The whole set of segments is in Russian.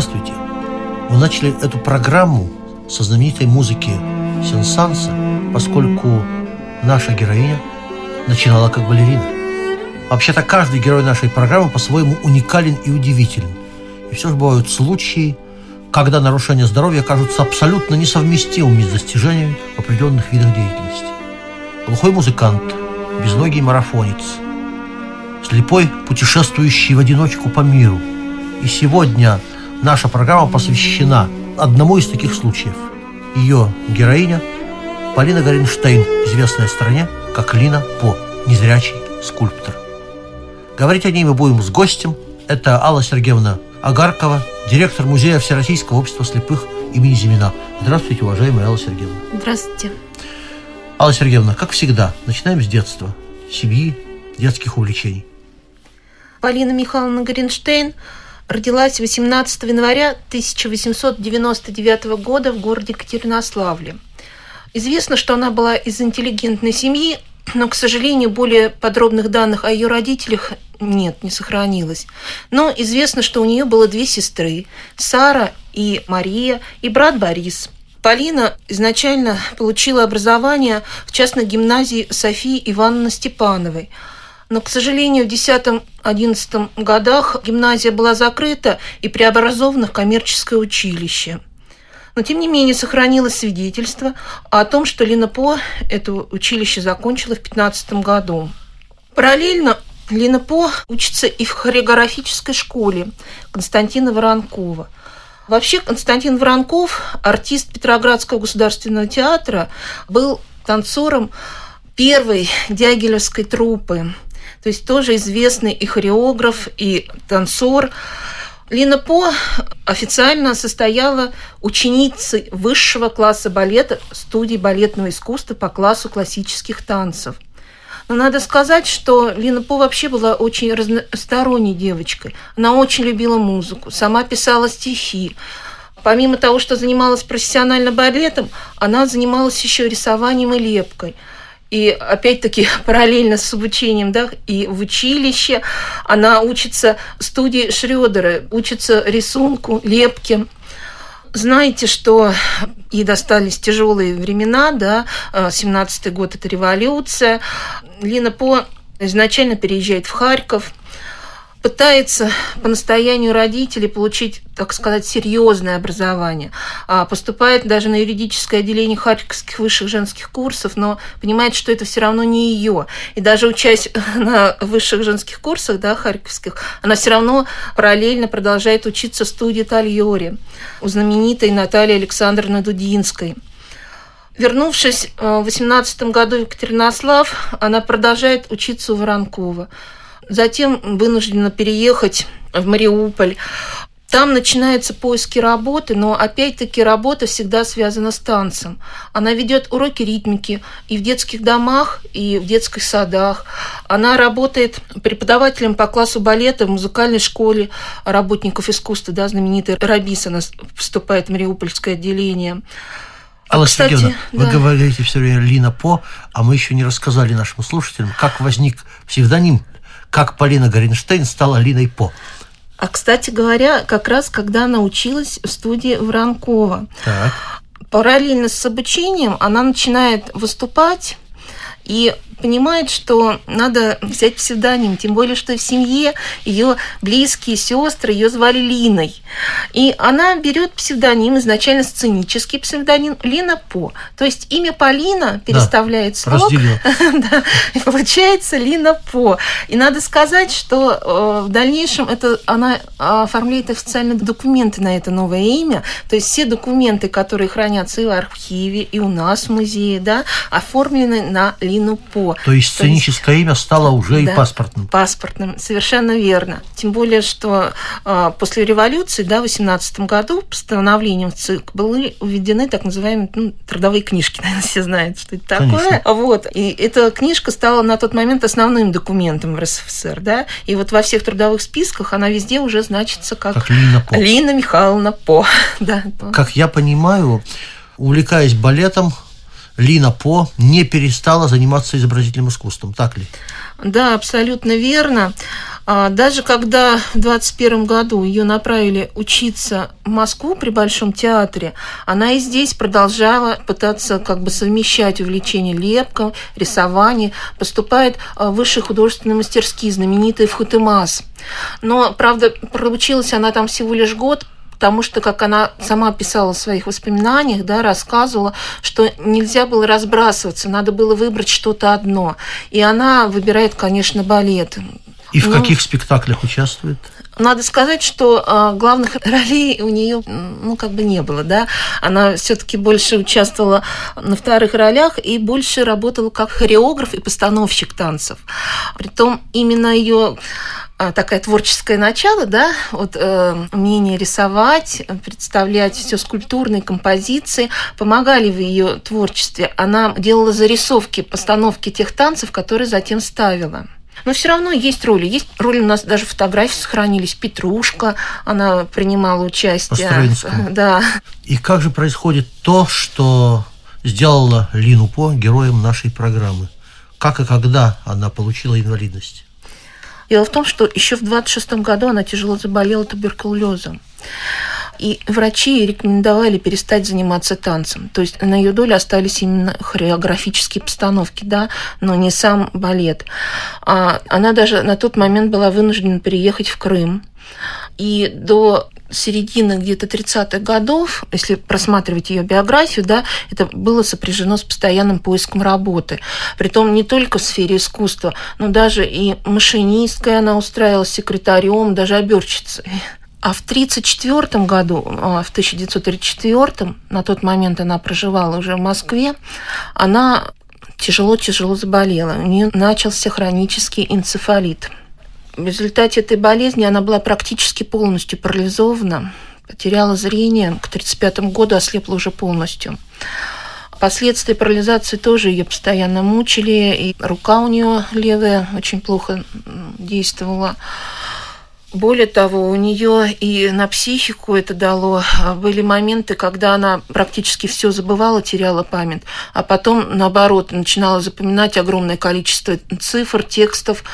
Здравствуйте! Мы начали эту программу со знаменитой музыки Сенсанса, поскольку наша героиня начинала как балерина. Вообще-то каждый герой нашей программы по-своему уникален и удивителен. И все же бывают случаи, когда нарушения здоровья кажутся абсолютно несовместимыми с достижениями в определенных видах деятельности. Глухой музыкант, безногий марафонец, слепой, путешествующий в одиночку по миру. И сегодня Наша программа посвящена одному из таких случаев. Ее героиня Полина Горинштейн, известная в стране как Лина По, незрячий скульптор. Говорить о ней мы будем с гостем. Это Алла Сергеевна Агаркова, директор Музея Всероссийского общества слепых имени Зимина. Здравствуйте, уважаемая Алла Сергеевна. Здравствуйте. Алла Сергеевна, как всегда, начинаем с детства, семьи, детских увлечений. Полина Михайловна Горинштейн родилась 18 января 1899 года в городе Екатеринославле. Известно, что она была из интеллигентной семьи, но, к сожалению, более подробных данных о ее родителях нет, не сохранилось. Но известно, что у нее было две сестры – Сара и Мария, и брат Борис. Полина изначально получила образование в частной гимназии Софии Ивановны Степановой – но, к сожалению, в 10-11 годах гимназия была закрыта и преобразована в коммерческое училище. Но, тем не менее, сохранилось свидетельство о том, что Лина По это училище закончила в 15 году. Параллельно Лина По учится и в хореографической школе Константина Воронкова. Вообще Константин Воронков, артист Петроградского государственного театра, был танцором первой дягилевской труппы – то есть тоже известный и хореограф, и танцор. Лина По официально состояла ученицей высшего класса балета студии балетного искусства по классу классических танцев. Но надо сказать, что Лина По вообще была очень разносторонней девочкой. Она очень любила музыку, сама писала стихи. Помимо того, что занималась профессионально балетом, она занималась еще рисованием и лепкой – и опять-таки параллельно с обучением, да, и в училище она учится студии Шрёдера, учится рисунку, лепке. Знаете, что ей достались тяжелые времена, да, 17-й год – это революция. Лина По изначально переезжает в Харьков – пытается по настоянию родителей получить, так сказать, серьезное образование. А поступает даже на юридическое отделение Харьковских высших женских курсов, но понимает, что это все равно не ее. И даже учась на высших женских курсах, да, харьковских, она все равно параллельно продолжает учиться в студии Тальори у знаменитой Натальи Александровны Дудинской. Вернувшись в 18 году в Екатеринослав, она продолжает учиться у Воронкова. Затем вынуждена переехать в Мариуполь. Там начинаются поиски работы, но опять-таки работа всегда связана с танцем. Она ведет уроки ритмики и в детских домах, и в детских садах. Она работает преподавателем по классу балета в музыкальной школе работников искусства, да, знаменитый Рабис, она вступает в Мариупольское отделение. Алла Кстати, Сергеевна, да. вы говорите все время Лина По, а мы еще не рассказали нашим слушателям, как возник псевдоним как Полина Горинштейн стала Линой По. А, кстати говоря, как раз когда она училась в студии Воронкова. Так. Параллельно с обучением она начинает выступать и понимает, что надо взять псевдоним, тем более, что в семье ее близкие сестры ее звали Линой. И она берет псевдоним, изначально сценический псевдоним Лина По. То есть имя Полина переставляет да, слог, да, и получается Лина По. И надо сказать, что э, в дальнейшем это она оформляет официальные документы на это новое имя. То есть все документы, которые хранятся и в архиве, и у нас в музее, да, оформлены на Лину По. То есть сценическое есть, имя стало уже да, и паспортным. Паспортным, совершенно верно. Тем более, что э, после революции, да, в 18 году постановлением ЦИК были введены так называемые ну, трудовые книжки, наверное, все знают, что это такое. Конечно. Вот. И эта книжка стала на тот момент основным документом в РСФСР, да, и вот во всех трудовых списках она везде уже значится как, как Лина По. Лина Михайловна По. да, Как я понимаю, увлекаясь балетом, Лина По не перестала заниматься изобразительным искусством, так ли? Да, абсолютно верно. А, даже когда в 21 году ее направили учиться в Москву при Большом театре, она и здесь продолжала пытаться как бы совмещать увлечение лепком, рисованием, поступает в высшие художественные мастерские, знаменитые в Хутымас. Но, правда, проучилась она там всего лишь год, потому что, как она сама писала в своих воспоминаниях, да, рассказывала, что нельзя было разбрасываться, надо было выбрать что-то одно. И она выбирает, конечно, балет. И в ну, каких спектаклях участвует? Надо сказать, что э, главных ролей у нее, ну, как бы не было, да. Она все-таки больше участвовала на вторых ролях и больше работала как хореограф и постановщик танцев. Притом именно ее а, такая творческое начало, да, вот э, умение рисовать, представлять все скульптурные композиции, помогали в ее творчестве. Она делала зарисовки, постановки тех танцев, которые затем ставила. Но все равно есть роли. Есть роли у нас даже фотографии сохранились. Петрушка, она принимала участие. Да. И как же происходит то, что сделала Лину По героем нашей программы? Как и когда она получила инвалидность? Дело в том, что еще в 26 году она тяжело заболела туберкулезом. И врачи рекомендовали перестать заниматься танцем. То есть на ее долю остались именно хореографические постановки, да, но не сам балет. А она даже на тот момент была вынуждена переехать в Крым. И до середины где-то 30-х годов, если просматривать ее биографию, да, это было сопряжено с постоянным поиском работы. Притом не только в сфере искусства, но даже и машинисткой она устраивалась секретарем, даже оберчицей. А в 1934 году, а, в 1934, на тот момент она проживала уже в Москве, она тяжело-тяжело заболела. У нее начался хронический энцефалит – в результате этой болезни она была практически полностью парализована, потеряла зрение, к 1935 году ослепла уже полностью. Последствия парализации тоже ее постоянно мучили, и рука у нее левая очень плохо действовала. Более того, у нее и на психику это дало. Были моменты, когда она практически все забывала, теряла память, а потом, наоборот, начинала запоминать огромное количество цифр, текстов,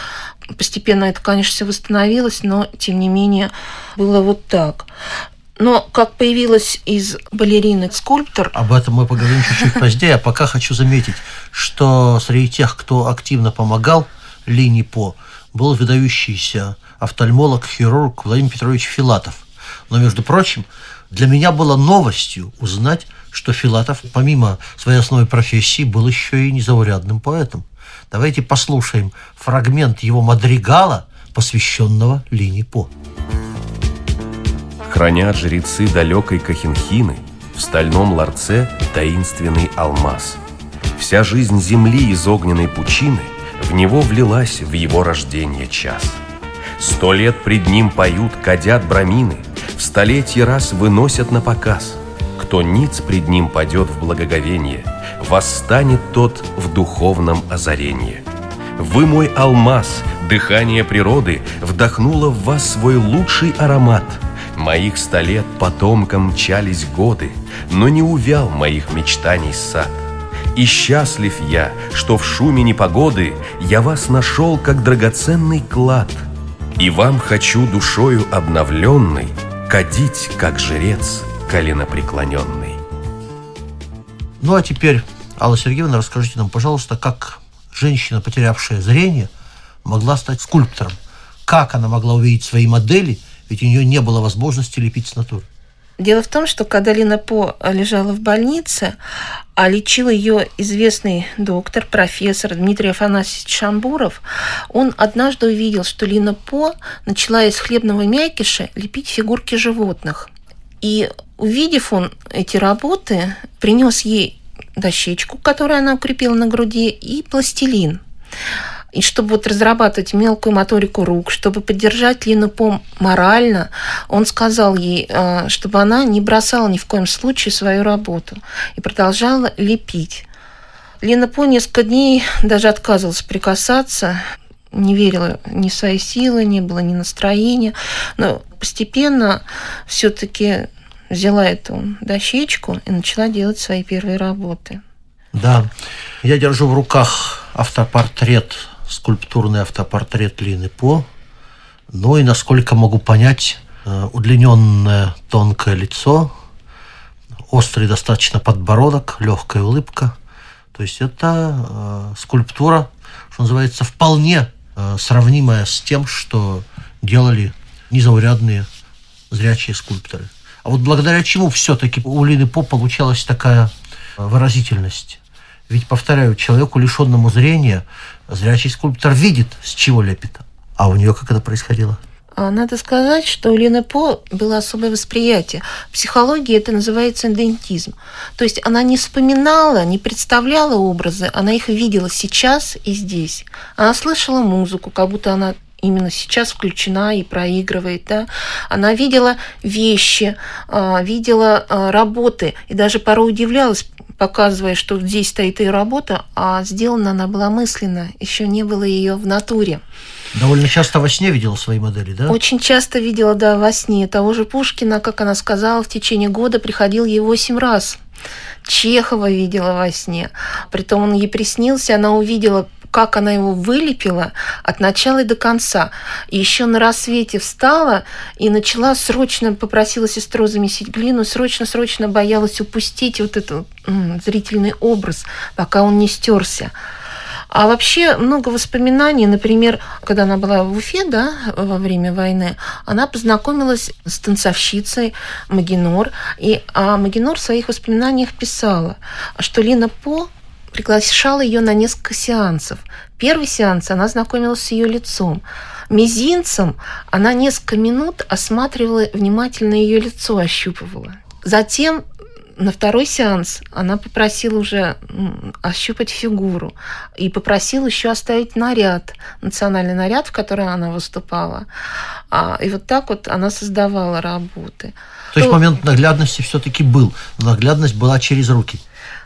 Постепенно это, конечно, все восстановилось, но, тем не менее, было вот так. Но как появилась из балерины скульптор... Об этом мы поговорим чуть-чуть позднее. А пока хочу заметить, что среди тех, кто активно помогал Лине По, был выдающийся офтальмолог-хирург Владимир Петрович Филатов. Но, между прочим, для меня было новостью узнать, что Филатов, помимо своей основной профессии, был еще и незаурядным поэтом. Давайте послушаем фрагмент его мадригала, посвященного Лине По. Хранят жрецы далекой Кахинхины в стальном ларце таинственный алмаз. Вся жизнь земли из огненной пучины в него влилась в его рождение час. Сто лет пред ним поют, кадят брамины, в столетие раз выносят на показ. Кто ниц пред ним падет в благоговение – восстанет тот в духовном озарении. Вы мой алмаз, дыхание природы вдохнуло в вас свой лучший аромат. Моих ста лет потомкам мчались годы, но не увял моих мечтаний сад. И счастлив я, что в шуме непогоды я вас нашел как драгоценный клад. И вам хочу душою обновленной кадить, как жрец коленопреклоненный. Ну а теперь Алла Сергеевна, расскажите нам, пожалуйста, как женщина, потерявшая зрение, могла стать скульптором? Как она могла увидеть свои модели, ведь у нее не было возможности лепить с натуры? Дело в том, что когда Лина По лежала в больнице, а лечил ее известный доктор, профессор Дмитрий Афанасьевич Шамбуров, он однажды увидел, что Лина По начала из хлебного мякиша лепить фигурки животных. И увидев он эти работы, принес ей дощечку, которую она укрепила на груди, и пластилин. И чтобы вот разрабатывать мелкую моторику рук, чтобы поддержать Лину Пом морально, он сказал ей, э, чтобы она не бросала ни в коем случае свою работу и продолжала лепить. Лена По несколько дней даже отказывалась прикасаться, не верила ни в свои силы, не было ни настроения. Но постепенно все-таки взяла эту дощечку и начала делать свои первые работы. Да, я держу в руках автопортрет скульптурный автопортрет Лины По. Ну и, насколько могу понять, э, удлиненное тонкое лицо, острый достаточно подбородок, легкая улыбка. То есть это э, скульптура, что называется, вполне э, сравнимая с тем, что делали незаурядные зрячие скульпторы. А вот благодаря чему все-таки у Лины По получалась такая выразительность? Ведь, повторяю, человеку, лишенному зрения, зрячий скульптор видит, с чего лепит. А у нее как это происходило? А, надо сказать, что у Лены По было особое восприятие. В психологии это называется идентизм. То есть она не вспоминала, не представляла образы, она их видела сейчас и здесь. Она слышала музыку, как будто она именно сейчас включена и проигрывает. Да? Она видела вещи, а, видела а, работы и даже порой удивлялась, показывая, что здесь стоит ее работа, а сделана она была мысленно, еще не было ее в натуре. Довольно часто во сне видела свои модели, да? Очень часто видела, да, во сне. Того же Пушкина, как она сказала, в течение года приходил ей восемь раз. Чехова видела во сне. Притом он ей приснился, она увидела как она его вылепила от начала и до конца. И еще на рассвете встала и начала срочно, попросила сестру замесить глину, срочно-срочно боялась упустить вот этот зрительный образ, пока он не стерся. А вообще много воспоминаний, например, когда она была в Уфе, да, во время войны, она познакомилась с танцовщицей Магинор, и а Магинор в своих воспоминаниях писала, что Лина По приглашала ее на несколько сеансов. Первый сеанс она знакомилась с ее лицом. Мизинцем она несколько минут осматривала внимательно ее лицо, ощупывала. Затем на второй сеанс она попросила уже ощупать фигуру и попросила еще оставить наряд, национальный наряд, в котором она выступала. А, и вот так вот она создавала работы. То есть момент наглядности все-таки был. Наглядность была через руки.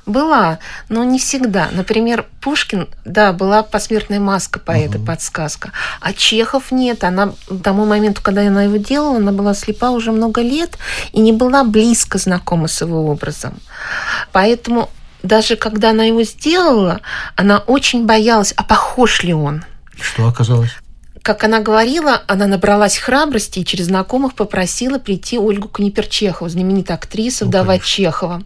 Была, но не всегда. Например, Пушкин, да, была посмертная маска поэта, угу. подсказка. А Чехов нет. Она к тому моменту, когда она его делала, она была слепа уже много лет и не была близко знакома с его образом. Поэтому даже когда она его сделала, она очень боялась, а похож ли он. Что оказалось? Как она говорила, она набралась храбрости и через знакомых попросила прийти Ольгу Книперчехову, знаменитая актриса, ну, вдова конечно. Чехова.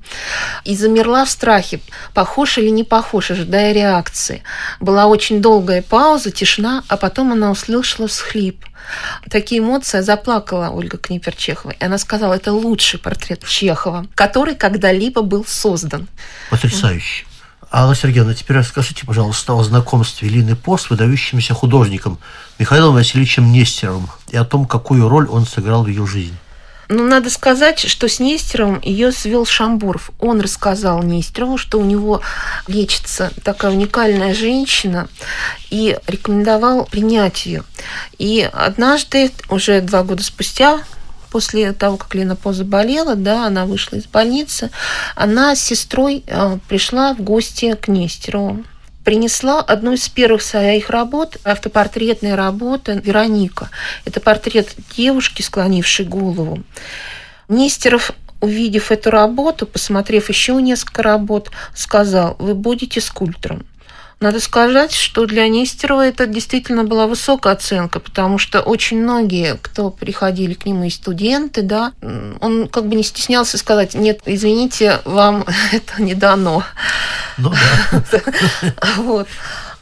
И замерла в страхе, похож или не похож, ожидая реакции. Была очень долгая пауза, тишина, а потом она услышала всхлип. Такие эмоции заплакала Ольга Книперчехова. И она сказала, это лучший портрет Чехова, который когда-либо был создан. Потрясающе. Алла Сергеевна, теперь расскажите, пожалуйста, о знакомстве Лины По с выдающимся художником Михаилом Васильевичем Нестеровым и о том, какую роль он сыграл в ее жизни. Ну, надо сказать, что с Нестеровым ее свел Шамбуров. Он рассказал Нестерову, что у него лечится такая уникальная женщина, и рекомендовал принять ее. И однажды, уже два года спустя, после того, как Лена По заболела, да, она вышла из больницы, она с сестрой э, пришла в гости к Нестерову принесла одну из первых своих работ, автопортретная работа «Вероника». Это портрет девушки, склонившей голову. Нестеров увидев эту работу, посмотрев еще несколько работ, сказал, вы будете скульптором. Надо сказать, что для Нестерова это действительно была высокая оценка, потому что очень многие, кто приходили к нему, и студенты, да, он как бы не стеснялся сказать, нет, извините, вам это не дано. Ну да. Вот.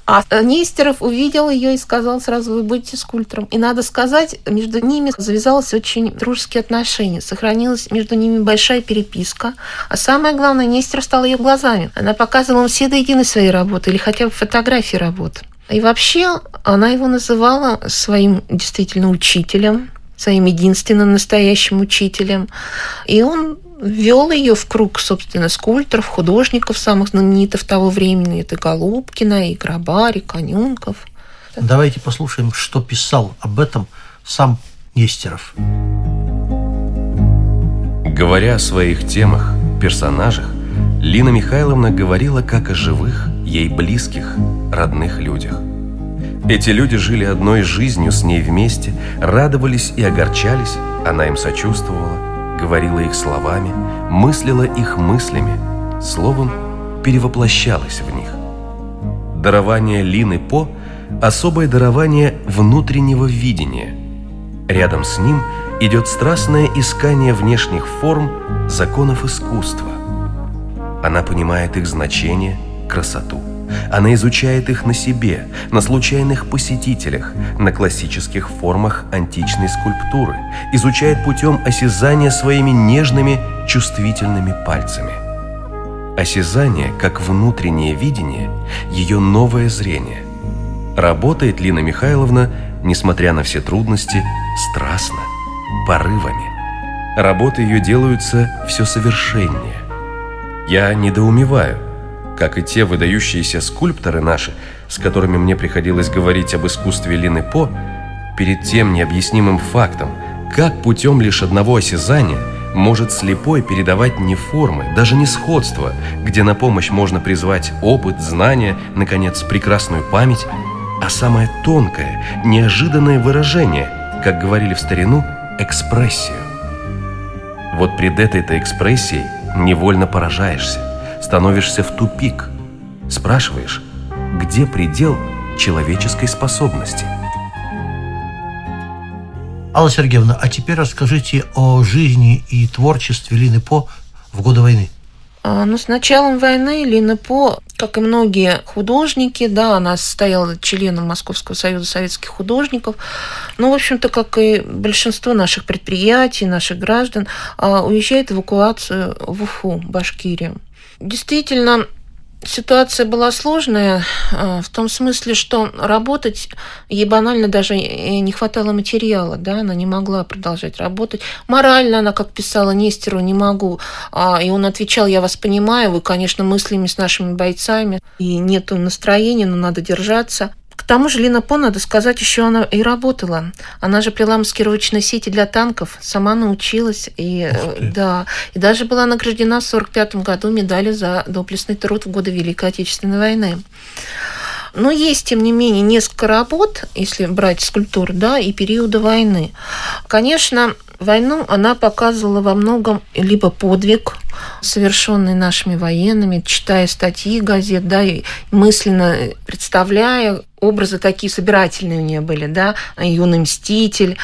А Нестеров увидел ее и сказал сразу, вы будете скульптором. И надо сказать, между ними завязалось очень дружеские отношения. Сохранилась между ними большая переписка. А самое главное, Нестеров стал ее глазами. Она показывала ему все до единой своей работы или хотя бы фотографии работ. И вообще она его называла своим действительно учителем, своим единственным настоящим учителем. И он ввел ее в круг, собственно, скульпторов, художников самых знаменитых того времени. Это Голубкина, и Грабарь, и Конюнков. Давайте послушаем, что писал об этом сам Нестеров. Говоря о своих темах, персонажах, Лина Михайловна говорила как о живых, ей близких, родных людях. Эти люди жили одной жизнью с ней вместе, радовались и огорчались, она им сочувствовала, говорила их словами, мыслила их мыслями, словом, перевоплощалась в них. Дарование Лины По – особое дарование внутреннего видения. Рядом с ним идет страстное искание внешних форм законов искусства. Она понимает их значение, красоту. Она изучает их на себе, на случайных посетителях, на классических формах античной скульптуры, изучает путем осязания своими нежными, чувствительными пальцами. Осязание, как внутреннее видение, ее новое зрение. Работает Лина Михайловна, несмотря на все трудности, страстно, порывами. Работы ее делаются все совершеннее. Я недоумеваю, как и те выдающиеся скульпторы наши, с которыми мне приходилось говорить об искусстве Лины По, перед тем необъяснимым фактом, как путем лишь одного осязания может слепой передавать не формы, даже не сходства, где на помощь можно призвать опыт, знания, наконец, прекрасную память, а самое тонкое, неожиданное выражение, как говорили в старину, экспрессию. Вот пред этой-то экспрессией невольно поражаешься, становишься в тупик. Спрашиваешь, где предел человеческой способности? Алла Сергеевна, а теперь расскажите о жизни и творчестве Лины По в годы войны. А, ну, с началом войны Лина По, как и многие художники, да, она состояла членом Московского союза советских художников, ну, в общем-то, как и большинство наших предприятий, наших граждан, а, уезжает в эвакуацию в Уфу, Башкирию. Действительно, Ситуация была сложная а, в том смысле, что работать ей банально даже не хватало материала, да, она не могла продолжать работать. Морально она, как писала Нестеру, не могу. А, и он отвечал, я вас понимаю, вы, конечно, мыслями с нашими бойцами, и нету настроения, но надо держаться. К тому же Лина По, надо сказать, еще она и работала. Она же плела маскировочные сети для танков, сама научилась. И, да, и даже была награждена в 1945 году медалью за доблестный труд в годы Великой Отечественной войны. Но есть, тем не менее, несколько работ, если брать скульптуру, да, и периода войны. Конечно, войну она показывала во многом либо подвиг, совершенный нашими военными, читая статьи газет, да, и мысленно представляя образы такие собирательные у нее были, да, юный мститель.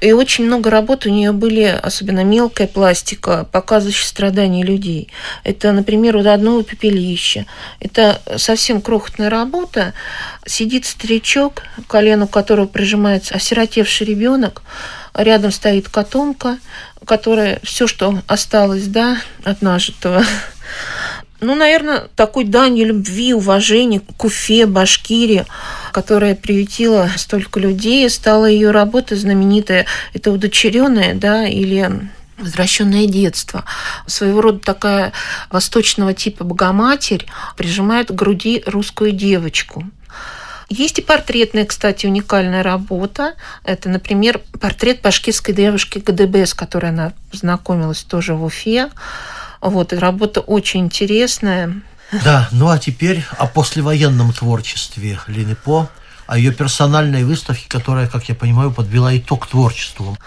И очень много работ у нее были, особенно мелкая пластика, показывающая страдания людей. Это, например, у одного пепелища. Это совсем крохотная работа. Сидит старичок, к колену которого прижимается осиротевший ребенок, рядом стоит котомка, которая все, что осталось, да, от нажитого, ну, наверное, такой дань любви, уважения к Уфе, Башкирии, которая приютила столько людей, стала ее работа знаменитая. Это удочеренная, да, или возвращенное детство. Своего рода такая восточного типа богоматерь прижимает к груди русскую девочку. Есть и портретная, кстати, уникальная работа. Это, например, портрет башкирской девушки ГДБ, с которой она познакомилась тоже в Уфе. Вот, работа очень интересная. Да, ну а теперь о послевоенном творчестве Лины По, о ее персональной выставке, которая, как я понимаю, подвела итог творчеству.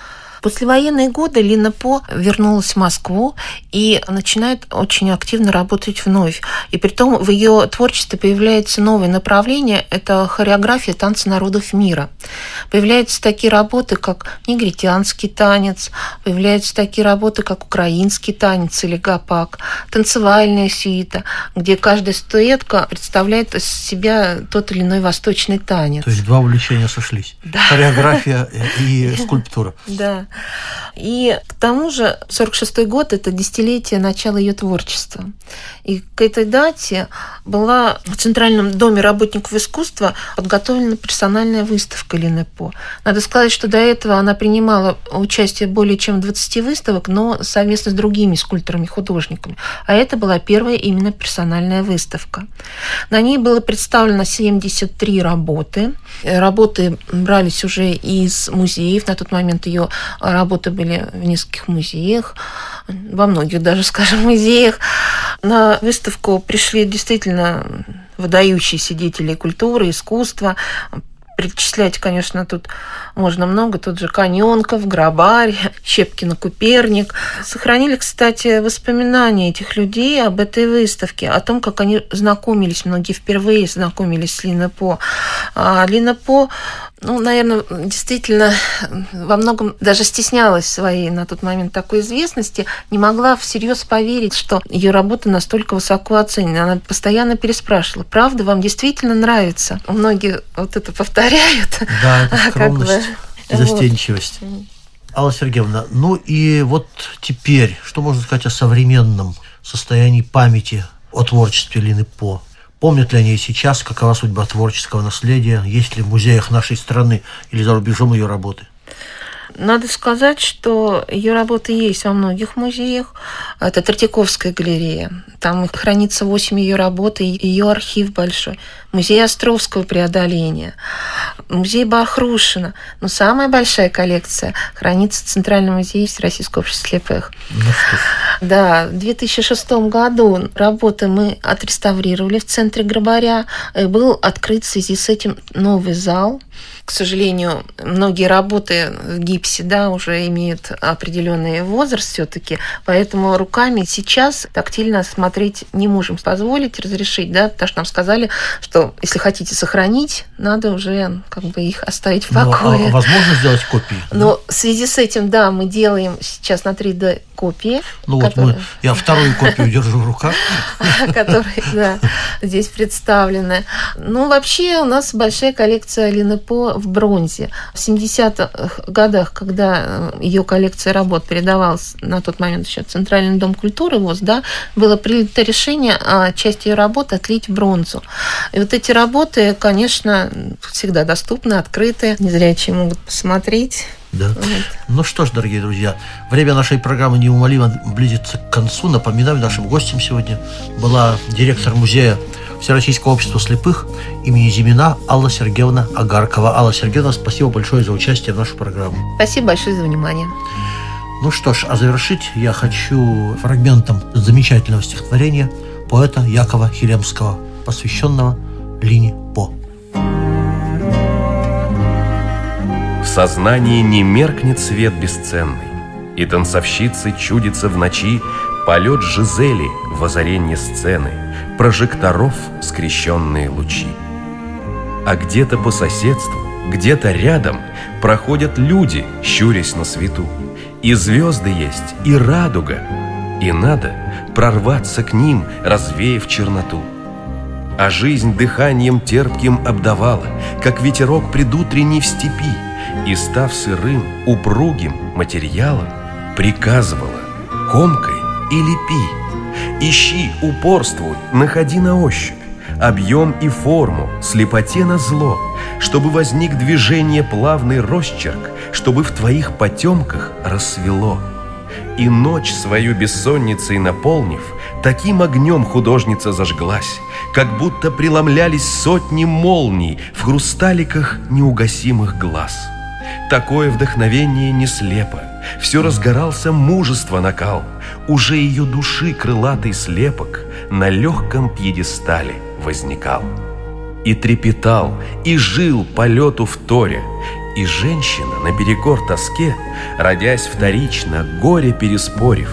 Послевоенные годы Лина По вернулась в Москву и начинает очень активно работать вновь. И при том в ее творчестве появляется новое направление – это хореография танца народов мира. Появляются такие работы, как негритянский танец, появляются такие работы, как украинский танец или гапак, танцевальная сюита, где каждая статуэтка представляет из себя тот или иной восточный танец. То есть два увлечения сошлись. Да. Хореография и скульптура. Да. И к тому же 46 год – это десятилетие начала ее творчества. И к этой дате была в Центральном доме работников искусства подготовлена персональная выставка Лины По. Надо сказать, что до этого она принимала участие более чем в 20 выставок, но совместно с другими скульпторами и художниками. А это была первая именно персональная выставка. На ней было представлено 73 работы. Работы брались уже из музеев. На тот момент ее работы были в нескольких музеях, во многих даже, скажем, музеях. На выставку пришли действительно выдающиеся деятели культуры, искусства, перечислять, конечно, тут можно много. Тот же Каньонков, Грабарь, Щепкина, Куперник. Сохранили, кстати, воспоминания этих людей об этой выставке, о том, как они знакомились, многие впервые знакомились с Лина По. А Лина По ну, наверное, действительно во многом даже стеснялась своей на тот момент такой известности, не могла всерьез поверить, что ее работа настолько высоко оценена. Она постоянно переспрашивала, правда, вам действительно нравится? Многие вот это повторяют. Да, это скромность и застенчивость. Вот. Алла Сергеевна, ну и вот теперь, что можно сказать о современном состоянии памяти о творчестве Лины По? Помнят ли они сейчас, какова судьба творческого наследия, есть ли в музеях нашей страны или за рубежом ее работы? Надо сказать, что ее работы есть во многих музеях. Это Третьяковская галерея. Там хранится 8 ее работ и ее архив большой. Музей Островского преодоления. Музей Бахрушина. Но самая большая коллекция хранится в Центральном музее Всероссийского общества слепых. Ну, да, в 2006 году работы мы отреставрировали в центре Грабаря. И был открыт в связи с этим новый зал – к сожалению, многие работы в гипсе да, уже имеют определенный возраст все-таки, поэтому руками сейчас тактильно смотреть не можем позволить, разрешить, да, потому что нам сказали, что если хотите сохранить, надо уже как бы их оставить в покое. Ну, а возможно сделать копии? Но да? в связи с этим, да, мы делаем сейчас на 3D копии. Ну вот мы, я вторую копию держу в руках. Которые, да, здесь представлены. Ну, вообще у нас большая коллекция Лины По в бронзе. В 70-х годах, когда э, ее коллекция работ передавалась на тот момент еще Центральный дом культуры ВОЗ, да, было принято решение а часть ее работ отлить в бронзу. И вот эти работы, конечно, всегда доступны, открыты. Незрячие могут посмотреть. Да. Вот. Ну что ж, дорогие друзья, время нашей программы неумолимо близится к концу. Напоминаю, нашим гостем сегодня была директор музея Всероссийского общества слепых имени Зимина Алла Сергеевна Агаркова. Алла Сергеевна, спасибо большое за участие в нашу программу. Спасибо большое за внимание. Ну что ж, а завершить я хочу фрагментом замечательного стихотворения поэта Якова Хилемского, посвященного Лине По. В сознании не меркнет свет бесценный, И танцовщицы чудится в ночи Полет Жизели в озаренье сцены, Прожекторов скрещенные лучи. А где-то по соседству, где-то рядом Проходят люди, щурясь на свету. И звезды есть, и радуга, И надо прорваться к ним, развеяв черноту. А жизнь дыханием терпким обдавала, Как ветерок предутренний в степи, и, став сырым, упругим материалом, приказывала «Комкой и лепи, ищи, упорствуй, находи на ощупь, объем и форму, слепоте на зло, чтобы возник движение плавный росчерк, чтобы в твоих потемках рассвело. И ночь свою бессонницей наполнив, таким огнем художница зажглась, как будто преломлялись сотни молний в хрусталиках неугасимых глаз. Такое вдохновение не слепо. Все разгорался мужество накал. Уже ее души крылатый слепок На легком пьедестале возникал. И трепетал, и жил полету в торе, И женщина на берегор тоске, родясь вторично, горе переспорив,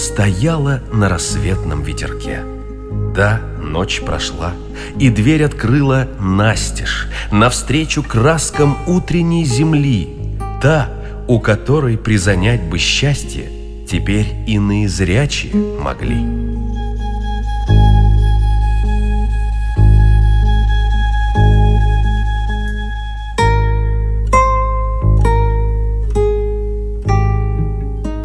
стояла на рассветном ветерке. Да, ночь прошла, и дверь открыла настежь Навстречу краскам утренней земли, Та, у которой призанять бы счастье Теперь иные зрячие могли.